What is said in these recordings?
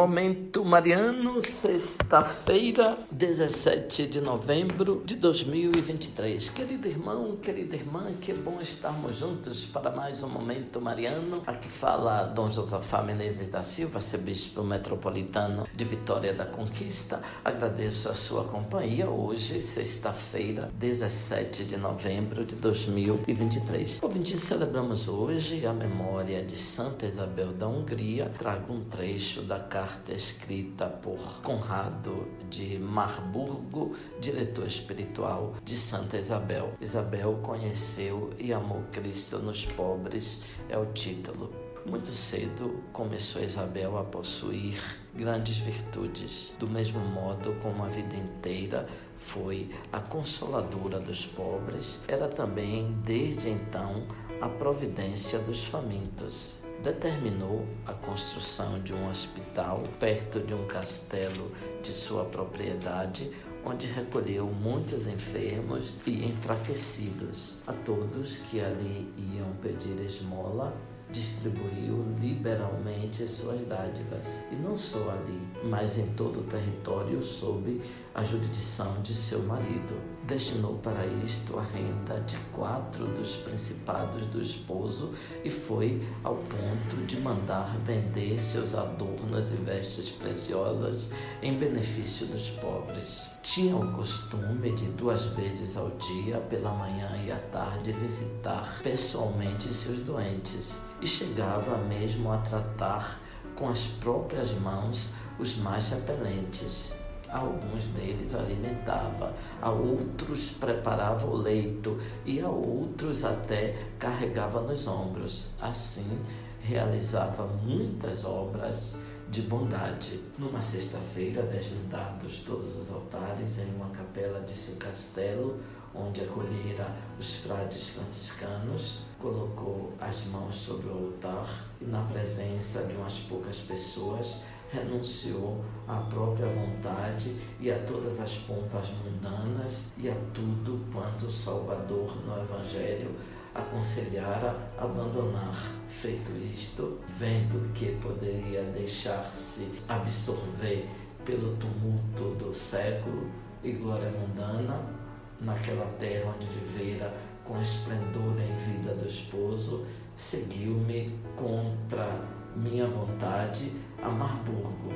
Momento Mariano, sexta-feira, 17 de novembro de 2023. Querido irmão, querida irmã, que bom estarmos juntos para mais um Momento Mariano. Aqui fala Dom Josafá Menezes da Silva, arcebispo metropolitano de Vitória da Conquista. Agradeço a sua companhia hoje, sexta-feira, 17 de novembro de 2023. Ouvinte, celebramos hoje a memória de Santa Isabel da Hungria. Trago um trecho da carta carta escrita por Conrado de Marburgo, diretor espiritual de Santa Isabel. Isabel conheceu e amou Cristo nos pobres, é o título. Muito cedo começou Isabel a possuir grandes virtudes, do mesmo modo como a vida inteira foi a consoladora dos pobres, era também, desde então, a providência dos famintos determinou a construção de um hospital perto de um castelo de sua propriedade, onde recolheu muitos enfermos e enfraquecidos. A todos que ali iam pedir esmola, distribuiu liberalmente suas dádivas, e não só ali, mas em todo o território sob a jurisdição de seu marido. Destinou para isto a renda de quatro dos principados do esposo e foi ao ponto de mandar vender seus adornos e vestes preciosas em benefício dos pobres. Tinha o costume de duas vezes ao dia, pela manhã e à tarde, visitar pessoalmente seus doentes e chegava mesmo a tratar com as próprias mãos os mais repelentes. Alguns deles alimentava, a outros preparava o leito e a outros até carregava nos ombros. Assim, realizava muitas obras de bondade. Numa sexta-feira, desnudados todos os altares em uma capela de seu castelo, onde acolhera os frades franciscanos, colocou as mãos sobre o altar e, na presença de umas poucas pessoas, renunciou à própria vontade e a todas as pompas mundanas e a tudo quanto o Salvador no Evangelho aconselhara abandonar. Feito isto, vendo que poderia deixar-se absorver pelo tumulto do século e glória mundana, naquela terra onde vivera com esplendor em vida do esposo, seguiu-me contra minha vontade a Marburgo.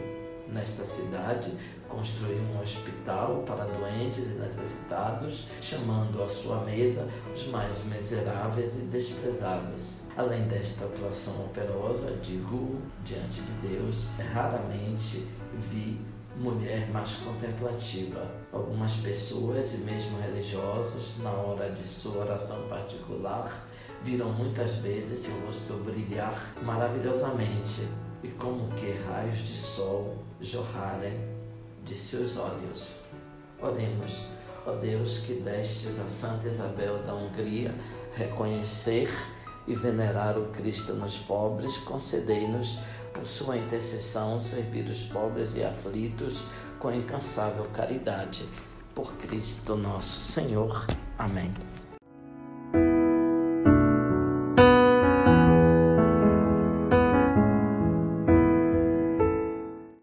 Nesta cidade, construiu um hospital para doentes e necessitados, chamando à sua mesa os mais miseráveis e desprezados. Além desta atuação operosa, digo diante de Deus, raramente vi mulher mais contemplativa. Algumas pessoas e mesmo religiosos, na hora de sua oração particular, viram muitas vezes seu rosto brilhar maravilhosamente e como que raios de sol jorrarem de seus olhos. Oremos, ó Deus, que destes a Santa Isabel da Hungria reconhecer e venerar o Cristo nos pobres, concedei-nos por sua intercessão, servir os pobres e aflitos com incansável caridade. Por Cristo nosso Senhor. Amém.